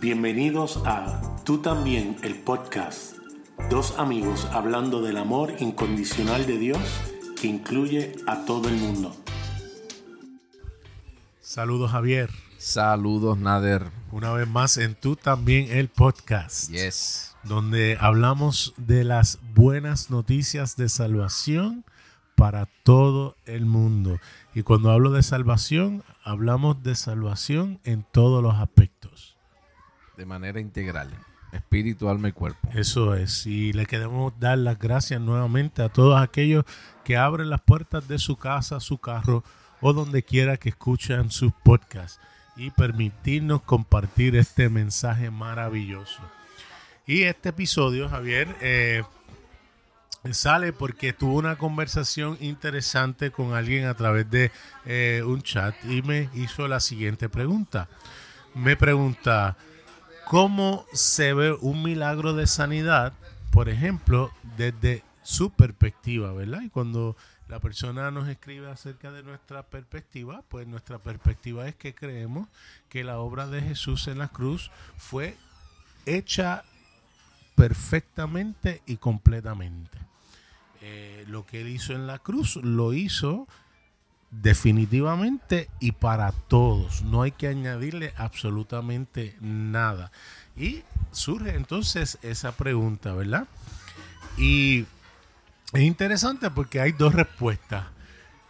Bienvenidos a Tú también, el podcast. Dos amigos hablando del amor incondicional de Dios que incluye a todo el mundo. Saludos Javier. Saludos Nader. Una vez más en Tú también, el podcast. Yes. Donde hablamos de las buenas noticias de salvación para todo el mundo. Y cuando hablo de salvación, hablamos de salvación en todos los aspectos. De manera integral, espíritu, alma y cuerpo. Eso es. Y le queremos dar las gracias nuevamente a todos aquellos que abren las puertas de su casa, su carro o donde quiera que escuchan sus podcasts y permitirnos compartir este mensaje maravilloso. Y este episodio, Javier, eh, sale porque tuve una conversación interesante con alguien a través de eh, un chat y me hizo la siguiente pregunta. Me pregunta, ¿cómo se ve un milagro de sanidad, por ejemplo, desde su perspectiva, ¿verdad? Y cuando la persona nos escribe acerca de nuestra perspectiva, pues nuestra perspectiva es que creemos que la obra de Jesús en la cruz fue hecha perfectamente y completamente. Eh, lo que él hizo en la cruz lo hizo definitivamente y para todos. No hay que añadirle absolutamente nada. Y surge entonces esa pregunta, ¿verdad? Y es interesante porque hay dos respuestas.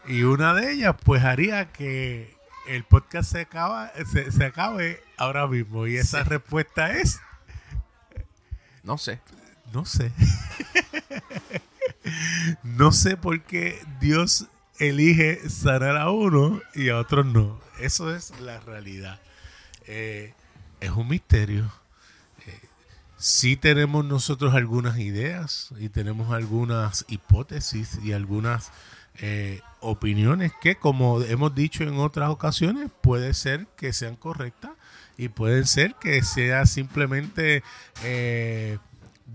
Y una de ellas, pues, haría que el podcast se, acaba, se, acabe ahora mismo. Y esa respuesta es. No sé. No sé. no sé por qué Dios elige sanar a uno y a otros no. Eso es la realidad. Eh, es un misterio sí tenemos nosotros algunas ideas y tenemos algunas hipótesis y algunas eh, opiniones que, como hemos dicho en otras ocasiones, puede ser que sean correctas y pueden ser que sea simplemente eh,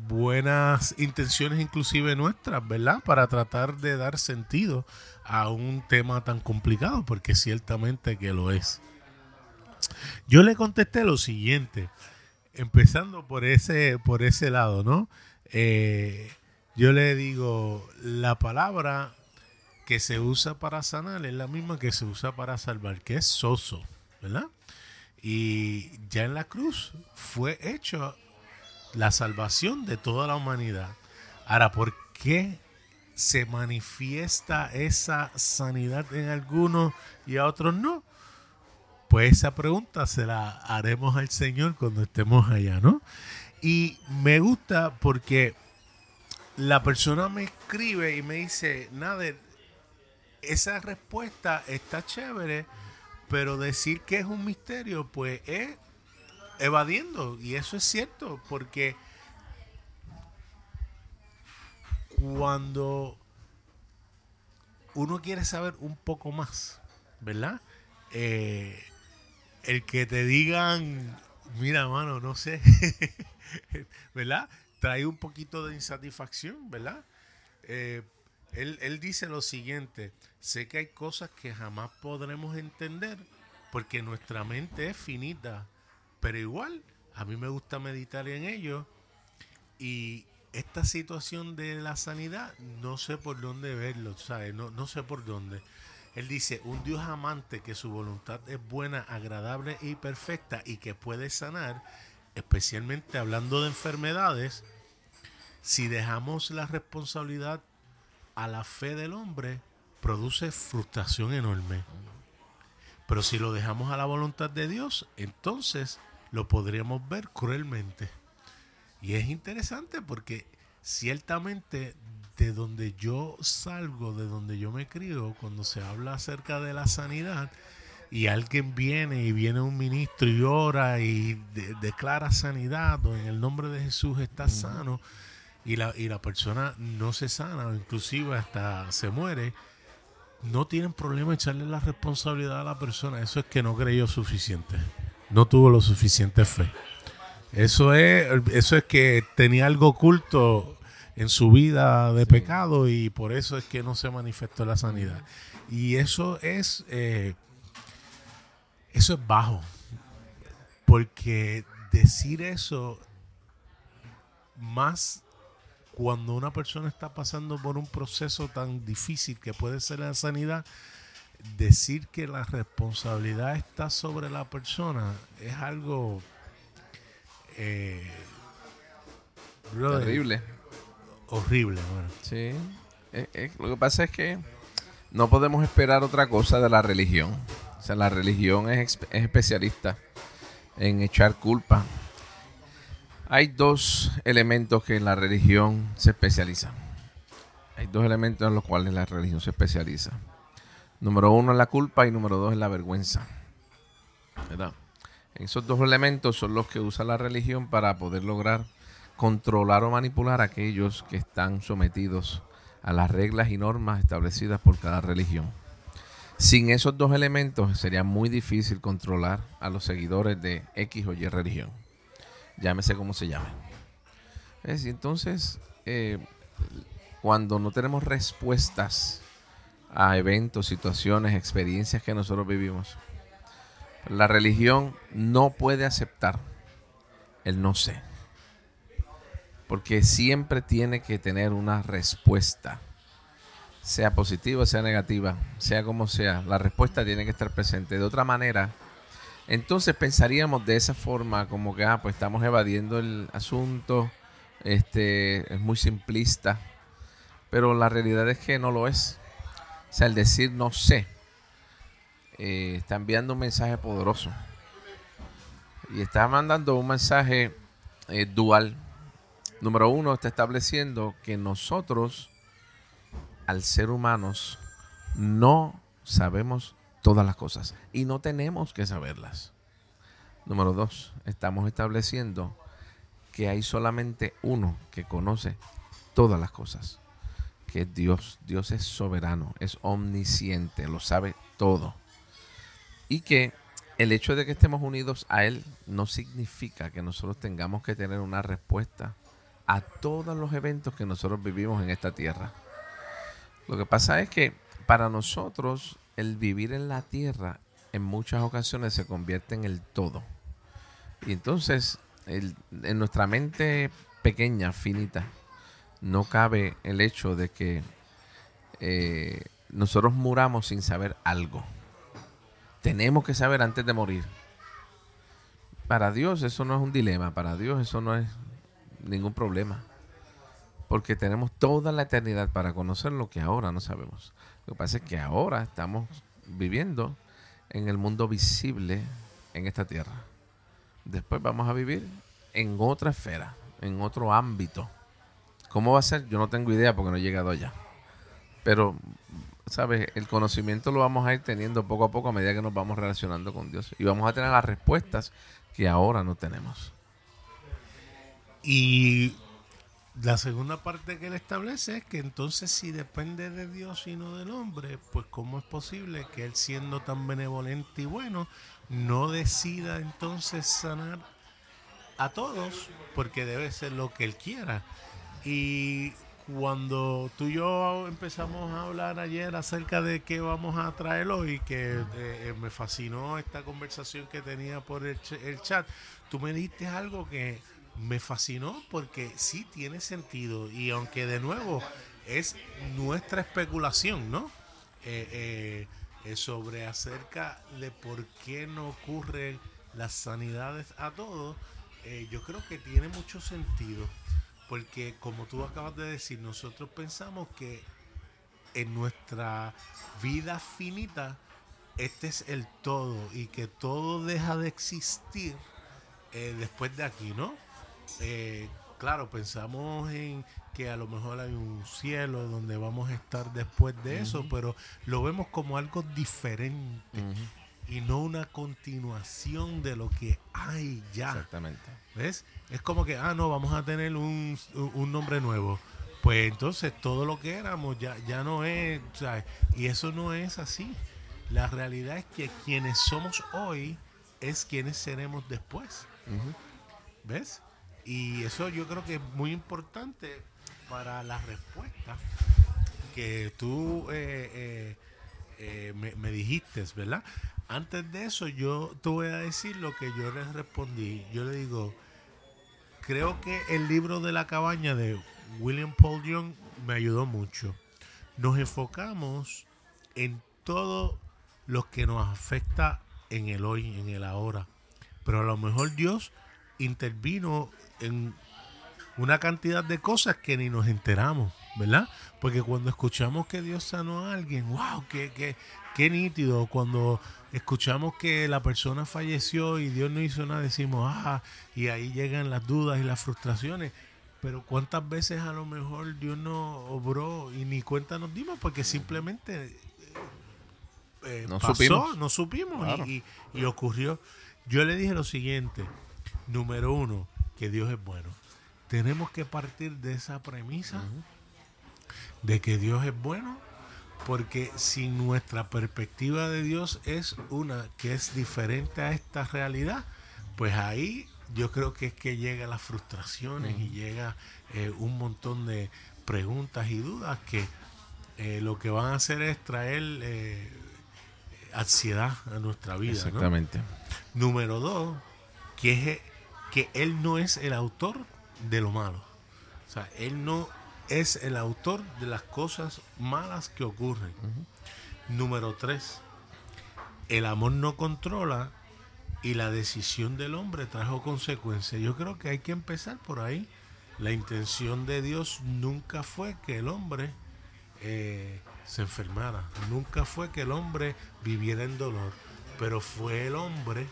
buenas intenciones inclusive nuestras, ¿verdad? Para tratar de dar sentido a un tema tan complicado, porque ciertamente que lo es. Yo le contesté lo siguiente empezando por ese, por ese lado, ¿no? Eh, yo le digo, la palabra que se usa para sanar es la misma que se usa para salvar, que es soso, ¿verdad? Y ya en la cruz fue hecho la salvación de toda la humanidad. Ahora, ¿por qué se manifiesta esa sanidad en algunos y a otros no? Pues esa pregunta se la haremos al Señor cuando estemos allá, ¿no? Y me gusta porque la persona me escribe y me dice, Nader, esa respuesta está chévere, pero decir que es un misterio, pues es evadiendo. Y eso es cierto, porque cuando uno quiere saber un poco más, ¿verdad? Eh, el que te digan, mira, mano, no sé, ¿verdad? Trae un poquito de insatisfacción, ¿verdad? Eh, él, él dice lo siguiente, sé que hay cosas que jamás podremos entender porque nuestra mente es finita, pero igual a mí me gusta meditar en ello y esta situación de la sanidad no sé por dónde verlo, ¿sabes? No, no sé por dónde. Él dice, un Dios amante que su voluntad es buena, agradable y perfecta y que puede sanar, especialmente hablando de enfermedades, si dejamos la responsabilidad a la fe del hombre, produce frustración enorme. Pero si lo dejamos a la voluntad de Dios, entonces lo podríamos ver cruelmente. Y es interesante porque ciertamente de donde yo salgo, de donde yo me crío, cuando se habla acerca de la sanidad y alguien viene y viene un ministro y ora y declara sanidad o en el nombre de Jesús está sano y la, y la persona no se sana o inclusive hasta se muere, no tienen problema echarle la responsabilidad a la persona. Eso es que no creyó suficiente, no tuvo lo suficiente fe. Eso es, eso es que tenía algo oculto en su vida de pecado y por eso es que no se manifestó la sanidad. Y eso es, eh, eso es bajo, porque decir eso más cuando una persona está pasando por un proceso tan difícil que puede ser la sanidad, decir que la responsabilidad está sobre la persona es algo eh, brother, Terrible. horrible. Bueno. Sí. Eh, eh, lo que pasa es que no podemos esperar otra cosa de la religión. O sea, la religión es, es especialista en echar culpa. Hay dos elementos que en la religión se especializa. Hay dos elementos en los cuales la religión se especializa. Número uno es la culpa y número dos es la vergüenza. ¿Verdad? Esos dos elementos son los que usa la religión para poder lograr controlar o manipular a aquellos que están sometidos a las reglas y normas establecidas por cada religión. Sin esos dos elementos sería muy difícil controlar a los seguidores de X o Y religión. Llámese como se llame. Entonces, eh, cuando no tenemos respuestas a eventos, situaciones, experiencias que nosotros vivimos, la religión no puede aceptar el no sé. Porque siempre tiene que tener una respuesta. Sea positiva, sea negativa, sea como sea. La respuesta tiene que estar presente. De otra manera, entonces pensaríamos de esa forma, como que ah, pues estamos evadiendo el asunto. Este es muy simplista. Pero la realidad es que no lo es. O sea, el decir no sé eh, está enviando un mensaje poderoso. Y está mandando un mensaje eh, dual. Número uno, está estableciendo que nosotros, al ser humanos, no sabemos todas las cosas y no tenemos que saberlas. Número dos, estamos estableciendo que hay solamente uno que conoce todas las cosas, que es Dios. Dios es soberano, es omnisciente, lo sabe todo. Y que el hecho de que estemos unidos a Él no significa que nosotros tengamos que tener una respuesta a todos los eventos que nosotros vivimos en esta tierra. Lo que pasa es que para nosotros el vivir en la tierra en muchas ocasiones se convierte en el todo. Y entonces en nuestra mente pequeña, finita, no cabe el hecho de que eh, nosotros muramos sin saber algo. Tenemos que saber antes de morir. Para Dios eso no es un dilema, para Dios eso no es ningún problema. Porque tenemos toda la eternidad para conocer lo que ahora no sabemos. Lo que pasa es que ahora estamos viviendo en el mundo visible en esta tierra. Después vamos a vivir en otra esfera, en otro ámbito. ¿Cómo va a ser? Yo no tengo idea porque no he llegado allá. Pero, ¿sabes? El conocimiento lo vamos a ir teniendo poco a poco a medida que nos vamos relacionando con Dios. Y vamos a tener las respuestas que ahora no tenemos. Y la segunda parte que él establece es que entonces si depende de Dios y no del hombre, pues cómo es posible que él siendo tan benevolente y bueno, no decida entonces sanar a todos, porque debe ser lo que él quiera. Y cuando tú y yo empezamos a hablar ayer acerca de qué vamos a traer hoy, que eh, me fascinó esta conversación que tenía por el, ch- el chat, tú me diste algo que me fascinó porque sí tiene sentido y aunque de nuevo es nuestra especulación, ¿no? Eh, eh, eh, sobre acerca de por qué no ocurren las sanidades a todos, eh, yo creo que tiene mucho sentido porque como tú acabas de decir, nosotros pensamos que en nuestra vida finita este es el todo y que todo deja de existir eh, después de aquí, ¿no? Eh, claro, pensamos en que a lo mejor hay un cielo donde vamos a estar después de eso, pero lo vemos como algo diferente y no una continuación de lo que hay ya. Exactamente. ¿Ves? Es como que, ah, no, vamos a tener un, un nombre nuevo. Pues entonces todo lo que éramos ya, ya no es, ¿sabes? Y eso no es así. La realidad es que quienes somos hoy es quienes seremos después. ¿Ves? Y eso yo creo que es muy importante para la respuesta que tú eh, eh, eh, me, me dijiste, ¿verdad? Antes de eso, yo te voy a decir lo que yo les respondí. Yo le digo, creo que el libro de la cabaña de William Paul Young me ayudó mucho. Nos enfocamos en todo lo que nos afecta en el hoy, en el ahora. Pero a lo mejor Dios intervino en una cantidad de cosas que ni nos enteramos, ¿verdad? Porque cuando escuchamos que Dios sanó a alguien, wow, qué, qué, qué nítido. Cuando escuchamos que la persona falleció y Dios no hizo nada, decimos, ah, y ahí llegan las dudas y las frustraciones. Pero cuántas veces a lo mejor Dios no obró y ni cuenta nos dimos porque simplemente eh, No pasó, supimos. no supimos Claro. y, y- y ocurrió. Yo le dije lo siguiente, número uno, que Dios es bueno. Tenemos que partir de esa premisa de que Dios es bueno, porque si nuestra perspectiva de Dios es una que es diferente a esta realidad, pues ahí yo creo que es que llega las frustraciones y llega eh, un montón de preguntas y dudas que eh, lo que van a hacer es traer eh, ansiedad a nuestra vida. ¿no? Exactamente. Número dos, que es que él no es el autor de lo malo. O sea, él no es el autor de las cosas malas que ocurren. Número tres, el amor no controla y la decisión del hombre trajo consecuencias. Yo creo que hay que empezar por ahí. La intención de Dios nunca fue que el hombre eh, se enfermara, nunca fue que el hombre viviera en dolor, pero fue el hombre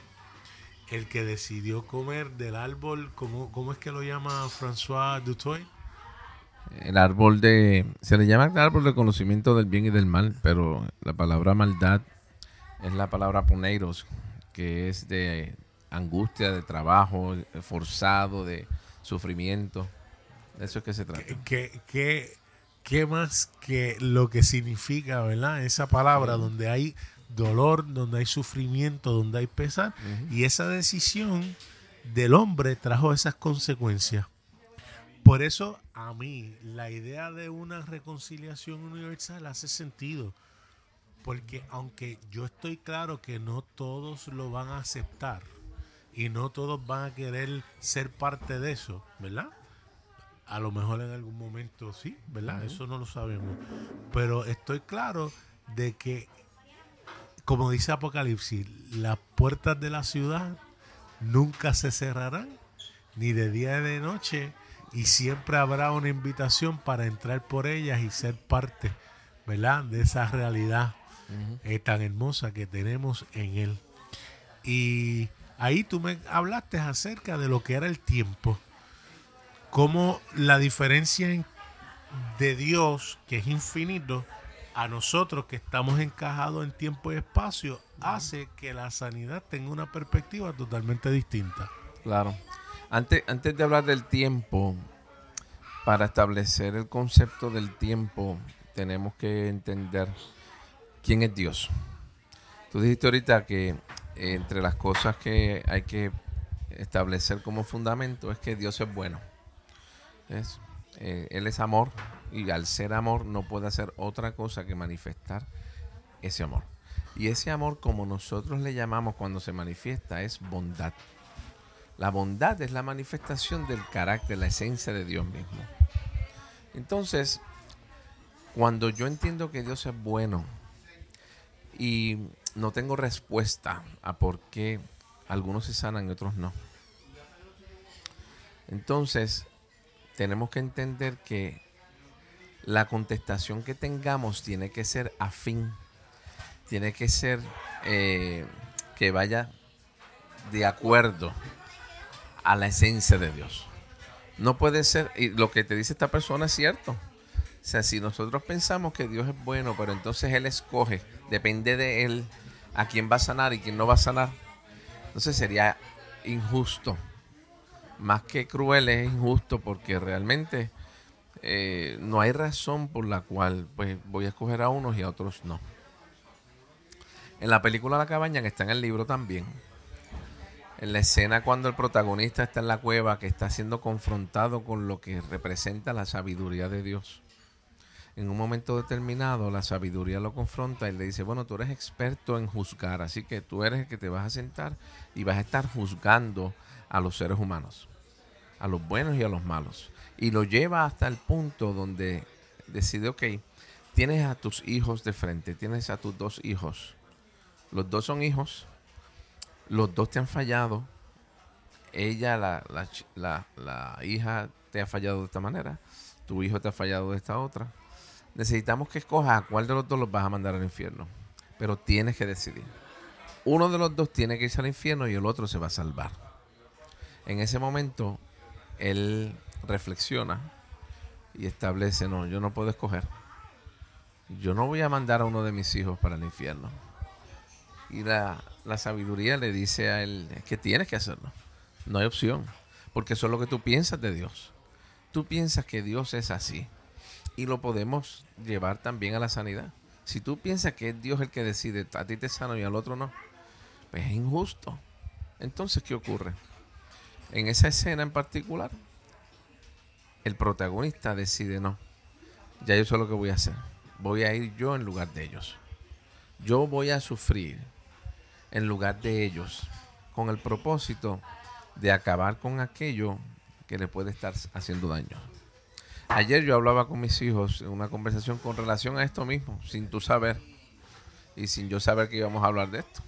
el que decidió comer del árbol, ¿cómo, cómo es que lo llama François Dutoy? El árbol de. Se le llama el árbol de conocimiento del bien y del mal, pero la palabra maldad es la palabra poneiros, que es de angustia, de trabajo, forzado, de sufrimiento. De eso es que se trata. ¿Qué, qué, qué más que lo que significa, verdad? Esa palabra donde hay dolor, donde hay sufrimiento, donde hay pesar. Y esa decisión del hombre trajo esas consecuencias. Por eso a mí la idea de una reconciliación universal hace sentido. Porque aunque yo estoy claro que no todos lo van a aceptar y no todos van a querer ser parte de eso, ¿verdad? A lo mejor en algún momento sí, ¿verdad? Eso no lo sabemos. Pero estoy claro de que, como dice Apocalipsis, las puertas de la ciudad nunca se cerrarán, ni de día ni de noche, y siempre habrá una invitación para entrar por ellas y ser parte, ¿verdad? De esa realidad eh, tan hermosa que tenemos en Él. Y ahí tú me hablaste acerca de lo que era el tiempo, cómo la diferencia en- de Dios, que es infinito, a nosotros que estamos encajados en tiempo y espacio, hace que la sanidad tenga una perspectiva totalmente distinta. Claro. Antes, antes de hablar del tiempo, para establecer el concepto del tiempo, tenemos que entender quién es Dios. Tú dijiste ahorita que eh, entre las cosas que hay que establecer como fundamento es que Dios es bueno. ¿Ves? Eh, él es amor y al ser amor no puede hacer otra cosa que manifestar ese amor. Y ese amor, como nosotros le llamamos cuando se manifiesta, es bondad. La bondad es la manifestación del carácter, la esencia de Dios mismo. Entonces, cuando yo entiendo que Dios es bueno y no tengo respuesta a por qué algunos se sanan y otros no. Entonces, tenemos que entender que la contestación que tengamos tiene que ser afín, tiene que ser eh, que vaya de acuerdo a la esencia de Dios. No puede ser, y lo que te dice esta persona es cierto. O sea, si nosotros pensamos que Dios es bueno, pero entonces Él escoge, depende de Él a quién va a sanar y quién no va a sanar, entonces sería injusto. Más que cruel es injusto porque realmente eh, no hay razón por la cual pues, voy a escoger a unos y a otros no. En la película La cabaña, que está en el libro también, en la escena cuando el protagonista está en la cueva, que está siendo confrontado con lo que representa la sabiduría de Dios. en un momento determinado la sabiduría lo confronta y le dice, bueno, tú eres experto en juzgar, así que tú eres el que te vas a sentar y vas a estar juzgando a los seres humanos, a los buenos y a los malos. Y lo lleva hasta el punto donde decide, ok, tienes a tus hijos de frente, tienes a tus dos hijos. Los dos son hijos, los dos te han fallado. Ella, la, la, la hija, te ha fallado de esta manera. Tu hijo te ha fallado de esta otra necesitamos que escojas a cuál de los dos los vas a mandar al infierno. Pero tienes que decidir. Uno de los dos tiene que irse al infierno y el otro se va a salvar. En ese momento, él reflexiona y establece, no, yo no puedo escoger. Yo no voy a mandar a uno de mis hijos para el infierno. Y la, la sabiduría le dice a él que tienes que hacerlo. No hay opción. Porque eso es lo que tú piensas de Dios. Tú piensas que Dios es así y lo podemos llevar también a la sanidad. Si tú piensas que es Dios el que decide, a ti te sano y al otro no, pues es injusto. Entonces, ¿qué ocurre? En esa escena en particular, el protagonista decide, no, ya yo sé lo que voy a hacer. Voy a ir yo en lugar de ellos. Yo voy a sufrir en lugar de ellos con el propósito de acabar con aquello que le puede estar haciendo daño. Ayer yo hablaba con mis hijos en una conversación con relación a esto mismo, sin tú saber y sin yo saber que íbamos a hablar de esto.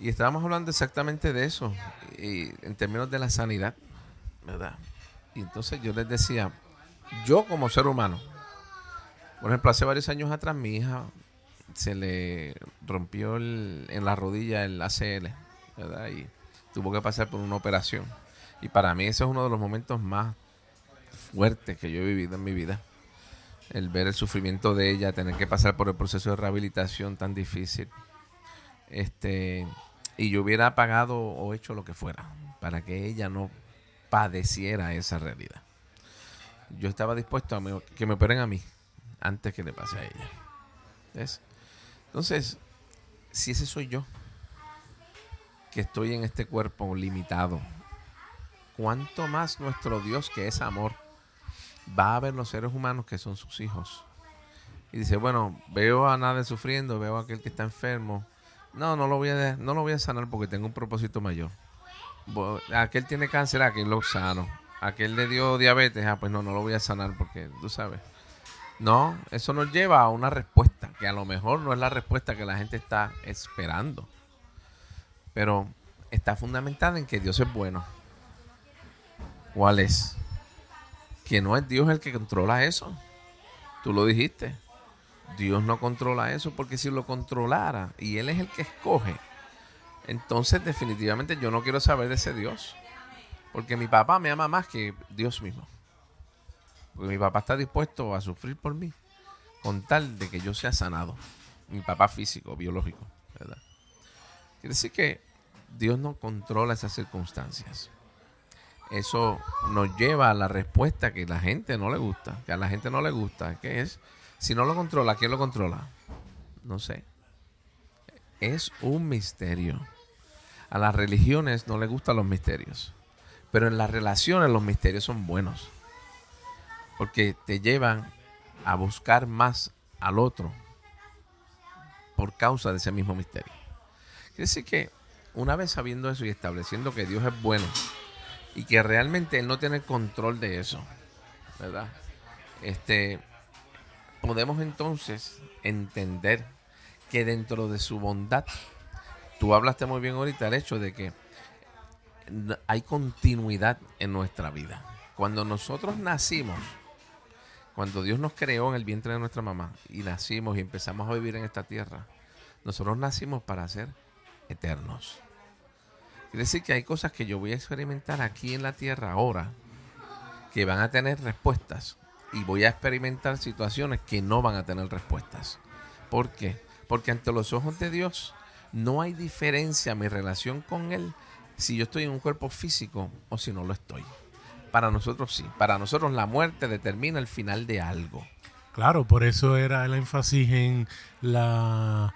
Y estábamos hablando exactamente de eso, y en términos de la sanidad, ¿verdad? Y entonces yo les decía, yo como ser humano, por ejemplo, hace varios años atrás mi hija se le rompió en la rodilla el ACL, ¿verdad? Y tuvo que pasar por una operación. Y para mí ese es uno de los momentos más fuerte que yo he vivido en mi vida. El ver el sufrimiento de ella, tener que pasar por el proceso de rehabilitación tan difícil. Este, y yo hubiera pagado o hecho lo que fuera para que ella no padeciera esa realidad. Yo estaba dispuesto a que me operen a mí antes que le pase a ella. ¿Ves? Entonces, si ese soy yo, que estoy en este cuerpo limitado, ¿cuánto más nuestro Dios que es amor va a ver los seres humanos que son sus hijos. Y dice, bueno, veo a nadie sufriendo, veo a aquel que está enfermo. No, no lo voy a, no lo voy a sanar porque tengo un propósito mayor. Aquel tiene cáncer, aquel lo sano. Aquel le dio diabetes, ah, pues no, no lo voy a sanar porque tú sabes. No, eso nos lleva a una respuesta que a lo mejor no es la respuesta que la gente está esperando. Pero está fundamentada en que Dios es bueno. ¿Cuál es? que no es Dios el que controla eso. Tú lo dijiste. Dios no controla eso porque si lo controlara y Él es el que escoge, entonces definitivamente yo no quiero saber de ese Dios. Porque mi papá me ama más que Dios mismo. Porque mi papá está dispuesto a sufrir por mí con tal de que yo sea sanado. Mi papá físico, biológico, ¿verdad? Quiere decir que Dios no controla esas circunstancias eso nos lleva a la respuesta que la gente no le gusta, que a la gente no le gusta, que es, si no lo controla, ¿quién lo controla? No sé. Es un misterio. A las religiones no les gustan los misterios, pero en las relaciones los misterios son buenos, porque te llevan a buscar más al otro por causa de ese mismo misterio. Quiere decir que una vez sabiendo eso y estableciendo que Dios es bueno, y que realmente él no tiene control de eso, ¿verdad? Este, podemos entonces entender que dentro de su bondad, tú hablaste muy bien ahorita el hecho de que hay continuidad en nuestra vida. Cuando nosotros nacimos, cuando Dios nos creó en el vientre de nuestra mamá y nacimos y empezamos a vivir en esta tierra, nosotros nacimos para ser eternos. Quiere decir que hay cosas que yo voy a experimentar aquí en la tierra ahora que van a tener respuestas y voy a experimentar situaciones que no van a tener respuestas. ¿Por qué? Porque ante los ojos de Dios no hay diferencia en mi relación con Él si yo estoy en un cuerpo físico o si no lo estoy. Para nosotros sí. Para nosotros la muerte determina el final de algo. Claro, por eso era el énfasis en la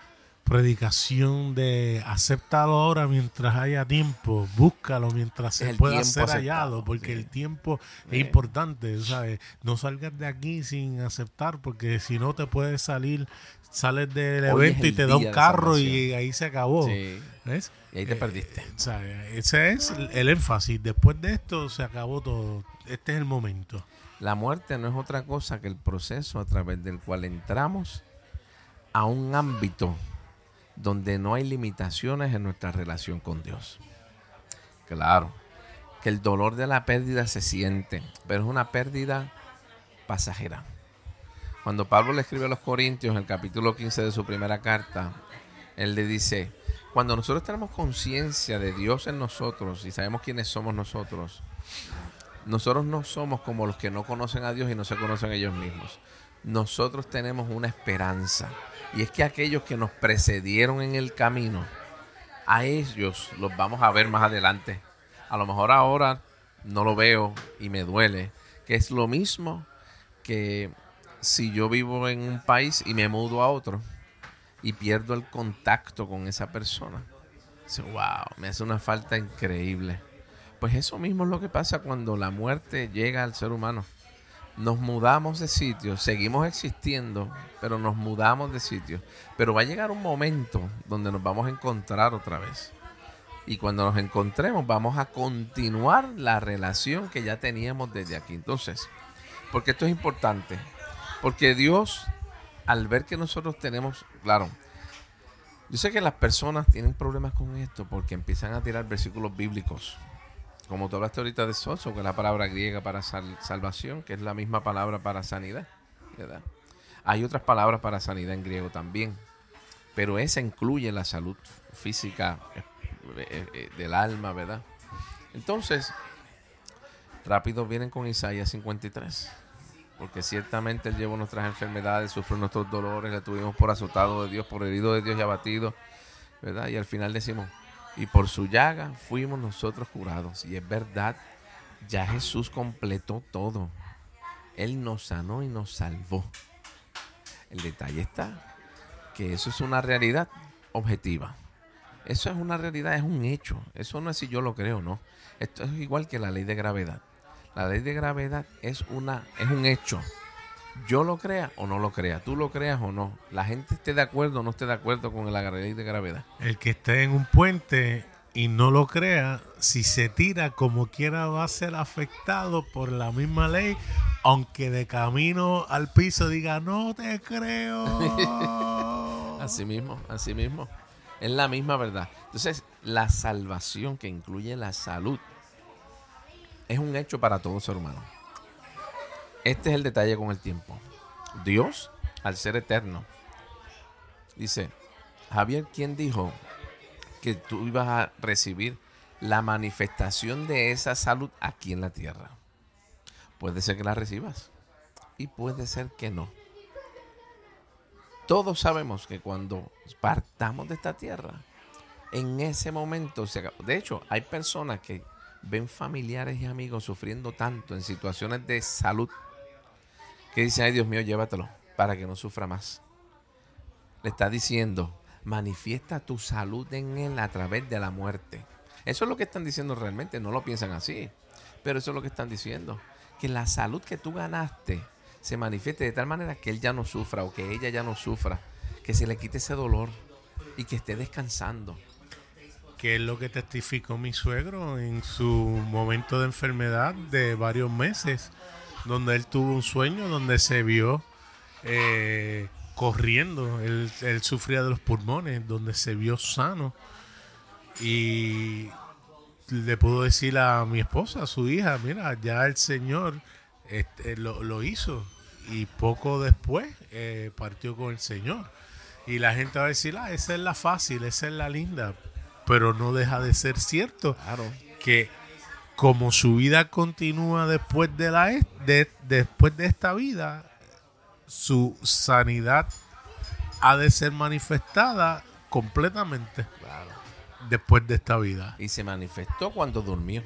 predicación de acéptalo ahora mientras haya tiempo, búscalo mientras se pueda ser aceptado, hallado, porque el tiempo es importante, ¿sabes? No salgas de aquí sin aceptar, porque si no te puedes salir, sales del Hoy evento y te da un carro y ahí se acabó. Sí. ¿Ves? Y ahí te Eh, perdiste. sea, ese es el énfasis. Después de esto se acabó todo. Este es el momento. La muerte no es otra cosa que el proceso a través del cual entramos a un ámbito donde no hay limitaciones en nuestra relación con Dios. Claro, que el dolor de la pérdida se siente, pero es una pérdida pasajera. Cuando Pablo le escribe a los Corintios en el capítulo 15 de su primera carta, él le dice, cuando nosotros tenemos conciencia de Dios en nosotros y sabemos quiénes somos nosotros, nosotros no somos como los que no conocen a Dios y no se conocen ellos mismos. Nosotros tenemos una esperanza. Y es que aquellos que nos precedieron en el camino, a ellos los vamos a ver más adelante. A lo mejor ahora no lo veo y me duele. Que es lo mismo que si yo vivo en un país y me mudo a otro y pierdo el contacto con esa persona. Dice, wow, me hace una falta increíble. Pues eso mismo es lo que pasa cuando la muerte llega al ser humano. Nos mudamos de sitio, seguimos existiendo, pero nos mudamos de sitio. Pero va a llegar un momento donde nos vamos a encontrar otra vez. Y cuando nos encontremos vamos a continuar la relación que ya teníamos desde aquí. Entonces, porque esto es importante. Porque Dios, al ver que nosotros tenemos, claro, yo sé que las personas tienen problemas con esto porque empiezan a tirar versículos bíblicos. Como tú hablaste ahorita de soso, que es la palabra griega para sal- salvación, que es la misma palabra para sanidad. ¿verdad? Hay otras palabras para sanidad en griego también, pero esa incluye la salud física eh, eh, eh, del alma, ¿verdad? Entonces, rápido vienen con Isaías 53. Porque ciertamente Él llevó nuestras enfermedades, sufrió nuestros dolores, le tuvimos por azotado de Dios, por herido de Dios y abatido. ¿Verdad? Y al final decimos, y por su llaga fuimos nosotros curados. Y es verdad, ya Jesús completó todo. Él nos sanó y nos salvó. El detalle está que eso es una realidad objetiva. Eso es una realidad, es un hecho. Eso no es si yo lo creo no. Esto es igual que la ley de gravedad. La ley de gravedad es una es un hecho. Yo lo crea o no lo crea, tú lo creas o no. La gente esté de acuerdo o no esté de acuerdo con la ley de gravedad. El que esté en un puente y no lo crea, si se tira como quiera va a ser afectado por la misma ley, aunque de camino al piso diga, no te creo. Así mismo, así mismo. Es la misma verdad. Entonces, la salvación que incluye la salud es un hecho para todo ser humano. Este es el detalle con el tiempo. Dios, al ser eterno, dice, Javier, ¿quién dijo que tú ibas a recibir la manifestación de esa salud aquí en la tierra? Puede ser que la recibas y puede ser que no. Todos sabemos que cuando partamos de esta tierra, en ese momento se acabó. De hecho, hay personas que ven familiares y amigos sufriendo tanto en situaciones de salud que dicen, ay Dios mío, llévatelo para que no sufra más. Le está diciendo, manifiesta tu salud en él a través de la muerte. Eso es lo que están diciendo realmente, no lo piensan así, pero eso es lo que están diciendo, que la salud que tú ganaste se manifieste de tal manera que él ya no sufra o que ella ya no sufra, que se le quite ese dolor y que esté descansando. que es lo que testificó mi suegro en su momento de enfermedad de varios meses, donde él tuvo un sueño donde se vio eh, corriendo, él, él sufría de los pulmones, donde se vio sano y le pudo decir a mi esposa, a su hija, mira, ya el Señor este, lo, lo hizo y poco después eh, partió con el Señor. Y la gente va a decir, ah, esa es la fácil, esa es la linda. Pero no deja de ser cierto Claro. que como su vida continúa después de la es- de, después de esta vida, su sanidad ha de ser manifestada completamente Claro. después de esta vida. Y se manifestó cuando durmió.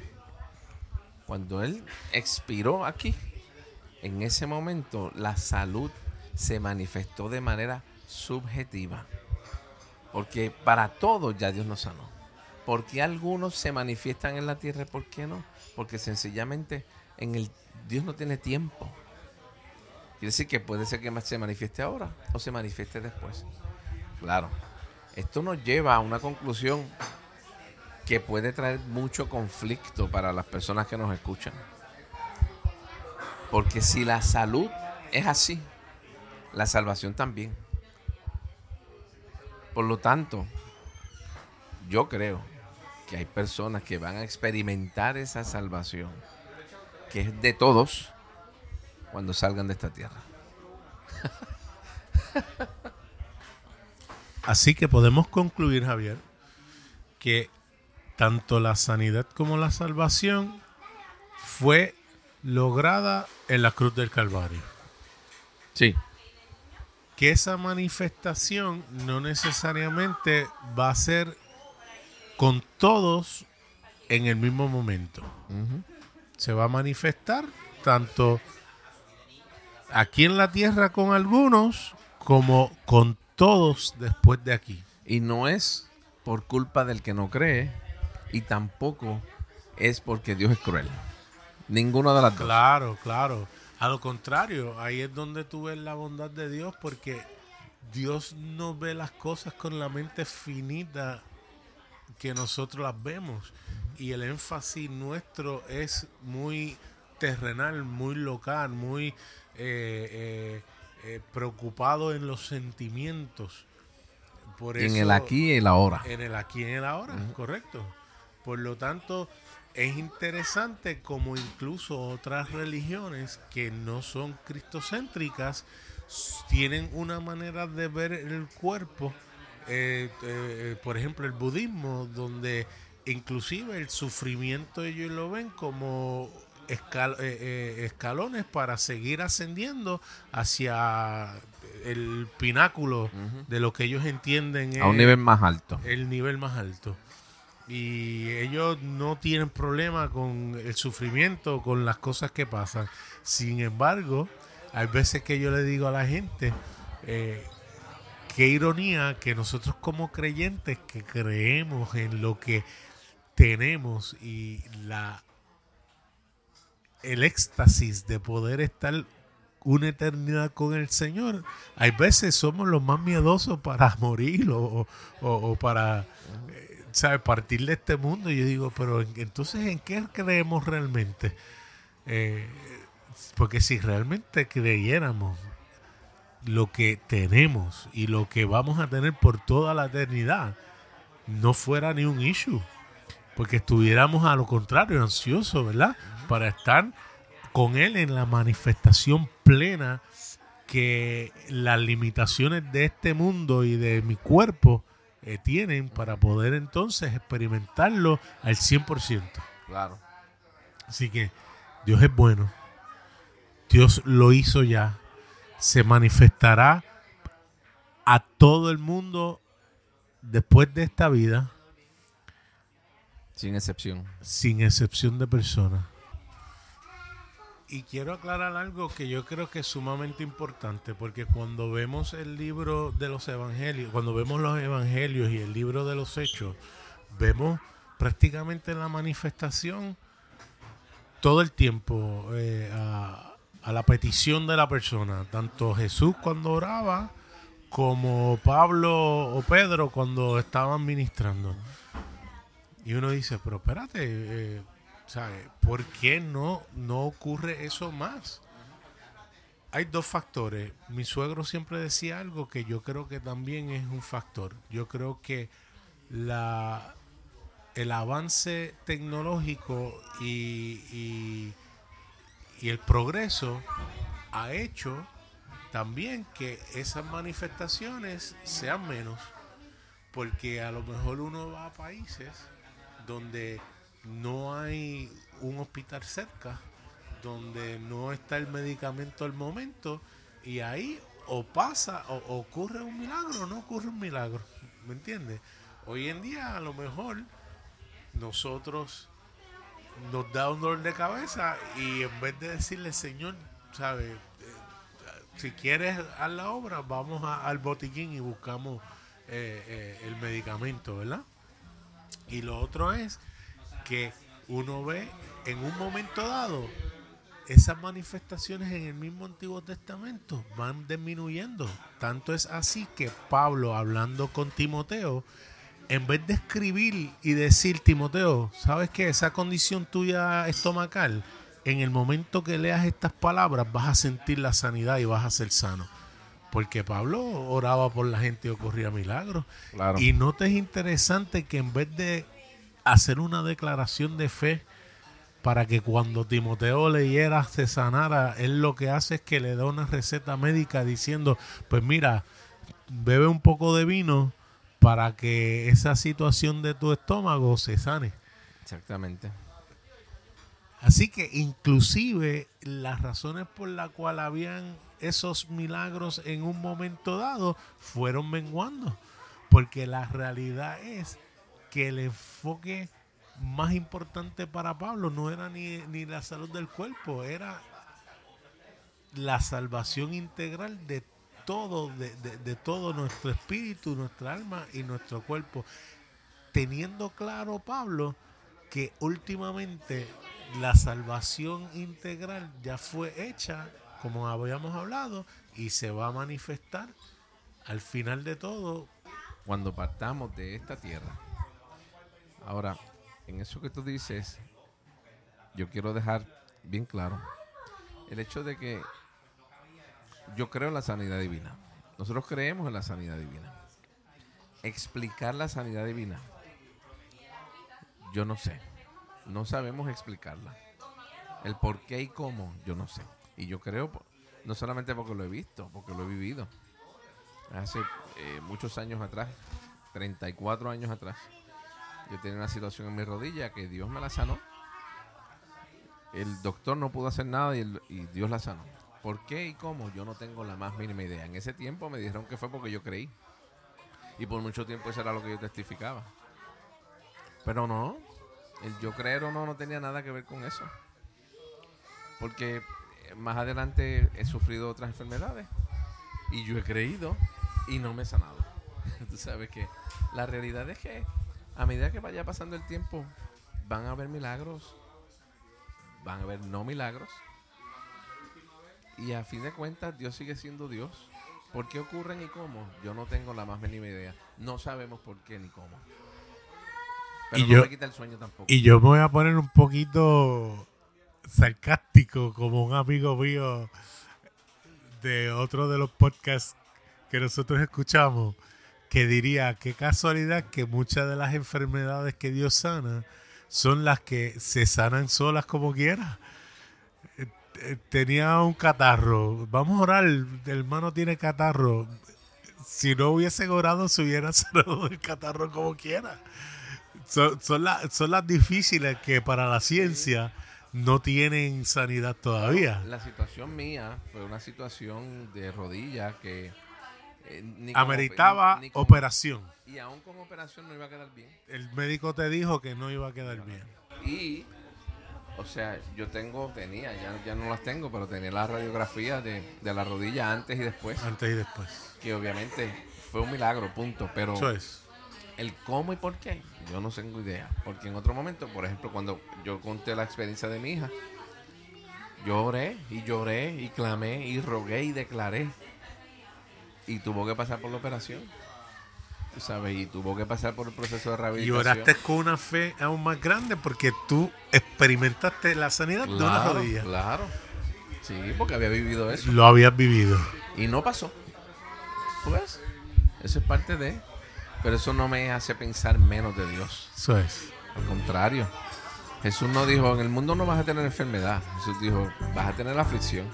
Cuando él expiró aquí, en ese momento la salud se manifestó de manera subjetiva. Porque para todos ya Dios nos sanó. ¿Por qué algunos se manifiestan en la tierra y por qué no? Porque sencillamente en el Dios no tiene tiempo. Quiere decir que puede ser que se manifieste ahora o se manifieste después. Claro. Esto nos lleva a una conclusión que puede traer mucho conflicto para las personas que nos escuchan. Porque si la salud es así, la salvación también. Por lo tanto, yo creo que hay personas que van a experimentar esa salvación, que es de todos, cuando salgan de esta tierra. Así que podemos concluir, Javier, que tanto la sanidad como la salvación fue lograda en la cruz del Calvario. Sí. Que esa manifestación no necesariamente va a ser con todos en el mismo momento. Se va a manifestar tanto aquí en la tierra con algunos como con todos después de aquí. Y no es por culpa del que no cree y tampoco es porque Dios es cruel. Ninguna de las dos. Claro, claro. A lo contrario, ahí es donde tú ves la bondad de Dios porque Dios no ve las cosas con la mente finita que nosotros las vemos. Y el énfasis nuestro es muy terrenal, muy local, muy eh, eh, eh, preocupado en los sentimientos. Por en el aquí y el ahora. En el aquí y el ahora, correcto. Por lo tanto, es interesante como incluso otras religiones que no son cristocéntricas tienen una manera de ver el cuerpo, eh, eh, por ejemplo el budismo, donde inclusive el sufrimiento ellos lo ven como eh, escalones para seguir ascendiendo hacia el pináculo de lo que ellos entienden a un nivel más alto. El nivel más alto y ellos no tienen problema con el sufrimiento, con las cosas que pasan. Sin embargo, hay veces que yo le digo a la gente, eh, qué ironía que nosotros como creyentes que creemos en lo que tenemos y la el éxtasis de poder estar una eternidad con el Señor, hay veces somos los más miedosos para morir o, para ¿sabe? Partir de este mundo. Y yo digo, pero entonces, ¿en qué creemos realmente? Eh, porque si realmente creyéramos lo que tenemos y lo que vamos a tener por toda la eternidad, no fuera ni un issue. Porque estuviéramos a lo contrario, ansiosos, ¿verdad? Para estar con Él en la manifestación plena que las limitaciones de este mundo y de mi cuerpo eh, tienen para poder entonces experimentarlo al 100%. Claro. Así que Dios es bueno. Dios lo hizo ya. Se manifestará a todo el mundo después de esta vida. Sin excepción. Sin excepción de personas. Y quiero aclarar algo que yo creo que es sumamente importante, porque cuando vemos el libro de los evangelios, cuando vemos los evangelios y el libro de los hechos, vemos prácticamente la manifestación todo el tiempo eh, a, a, la petición de la persona, tanto Jesús cuando oraba como Pablo o Pedro cuando estaban ministrando. Y uno dice, pero espérate, eh, ¿Por qué no, no ocurre eso más? Hay dos factores. Mi suegro siempre decía algo que yo creo que también es un factor. Yo creo que la, el avance tecnológico y, y, y el progreso ha hecho también que esas manifestaciones sean menos. Porque a lo mejor uno va a países donde no hay un hospital cerca, donde no está el medicamento al momento, y ahí o pasa, o ocurre un milagro o no ocurre un milagro. ¿Me entiendes? Hoy en día a lo mejor nosotros nos da un dolor de cabeza y en vez de decirle, Señor, ¿sabes? Eh, si quieres a la obra, vamos al botiquín y buscamos eh, eh, el medicamento, ¿verdad? Y lo otro es que uno ve en un momento dado esas manifestaciones en el mismo Antiguo Testamento van disminuyendo. Tanto es así que Pablo, hablando con Timoteo, en vez de escribir y decir, Timoteo, ¿sabes que Esa condición tuya estomacal, en el momento que leas estas palabras vas a sentir la sanidad y vas a ser sano. Porque Pablo oraba por la gente y ocurría milagros. Y no te es interesante que en vez de hacer una declaración de fe para que cuando Timoteo leyera se sanara, él lo que hace es que le da una receta médica diciendo, pues mira, bebe un poco de vino para que esa situación de tu estómago se sane. Exactamente. Así que inclusive las razones por las cuales habían esos milagros en un momento dado fueron menguando. Porque la realidad es que el enfoque más importante para Pablo no era ni, ni la salud del cuerpo, era la salvación integral de todo, de, de, todo nuestro espíritu, nuestra alma y nuestro cuerpo. Teniendo claro Pablo que últimamente la salvación integral ya fue hecha, como habíamos hablado, y se va a manifestar al final de todo. Cuando partamos de esta tierra. Ahora, en eso que tú dices, yo quiero dejar bien claro el hecho de que yo creo en la sanidad divina. Nosotros creemos en la sanidad divina. Explicar la sanidad divina, yo no sé. No sabemos explicarla. El por qué y cómo, yo no sé. Y yo creo, no solamente porque lo he visto, porque lo he vivido. Hace eh, muchos años atrás, 34 años atrás, yo tenía una situación en mi rodilla que Dios me la sanó. El doctor no pudo hacer nada y, y Dios la sanó. ¿Por qué y cómo? Yo no tengo la más mínima idea. En ese tiempo me dijeron que fue porque yo creí. Y por mucho tiempo eso era lo que yo testificaba. Pero no, el yo creer o no no tenía nada que ver con eso. Porque eh, más adelante he sufrido otras enfermedades y yo he creído y no me he sanado. Tú sabes que la realidad es que a medida que vaya pasando el tiempo van a haber milagros, van a haber no milagros. Y a fin de cuentas Dios sigue siendo Dios. ¿Por qué ocurren y cómo? Yo no tengo la más mínima idea. No sabemos por qué ni cómo y yo, Y yo me voy a poner un poquito sarcástico como un amigo mío de otro de los podcasts que nosotros escuchamos, que diría, qué casualidad que muchas de las enfermedades que Dios sana son las que se sanan solas como quiera. Tenía un catarro, vamos a orar, el hermano tiene catarro. Si no hubiese orado, se hubiera sanado el catarro como quiera son, son, son las difíciles que para la ciencia no tienen sanidad todavía. La situación mía fue una situación de rodilla que eh, ameritaba operación. Y aún con operación no iba a quedar bien. El médico te dijo que no iba a quedar bien. Y, o sea, yo tengo, tenía, ya, ya no las tengo, pero tenía las radiografías de, de la rodilla antes y después. Antes y después. Que obviamente fue un milagro, punto. Pero Eso es el cómo y por qué, yo no tengo idea. Porque en otro momento, por ejemplo, cuando yo conté la experiencia de mi hija, lloré y lloré y clamé y rogué y declaré. Y tuvo que pasar por la operación. ¿Sabes? Y tuvo que pasar por el proceso de rehabilitación. Y oraste con una fe aún más grande porque tú experimentaste la sanidad de una rodilla. Claro. Sí, porque había vivido eso. Lo habías vivido. Y no pasó. Pues, eso es parte de. Pero eso no me hace pensar menos de Dios. Eso es. Al contrario. Jesús no dijo, en el mundo no vas a tener enfermedad. Jesús dijo, vas a tener aflicción.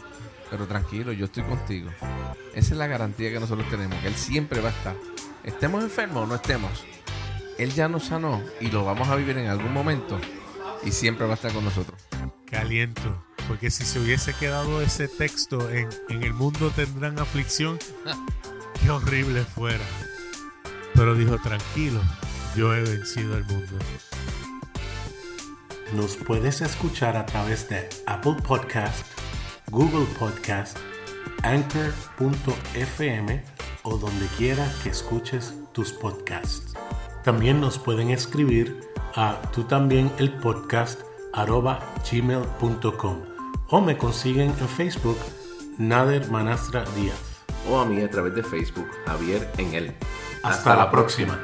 Pero tranquilo, yo estoy contigo. Esa es la garantía que nosotros tenemos, que Él siempre va a estar. Estemos enfermos o no estemos. Él ya nos sanó y lo vamos a vivir en algún momento y siempre va a estar con nosotros. Qué aliento. Porque si se hubiese quedado ese texto en, en el mundo tendrán aflicción, qué horrible fuera. Pero dijo, tranquilo, yo he vencido al mundo. Nos puedes escuchar a través de Apple Podcast, Google Podcast, Anchor.fm o donde quiera que escuches tus podcasts. También nos pueden escribir a tú también el podcast arroba gmail.com o me consiguen en Facebook Nader Manastra Díaz. O a mí a través de Facebook, Javier en él. Hasta, la próxima.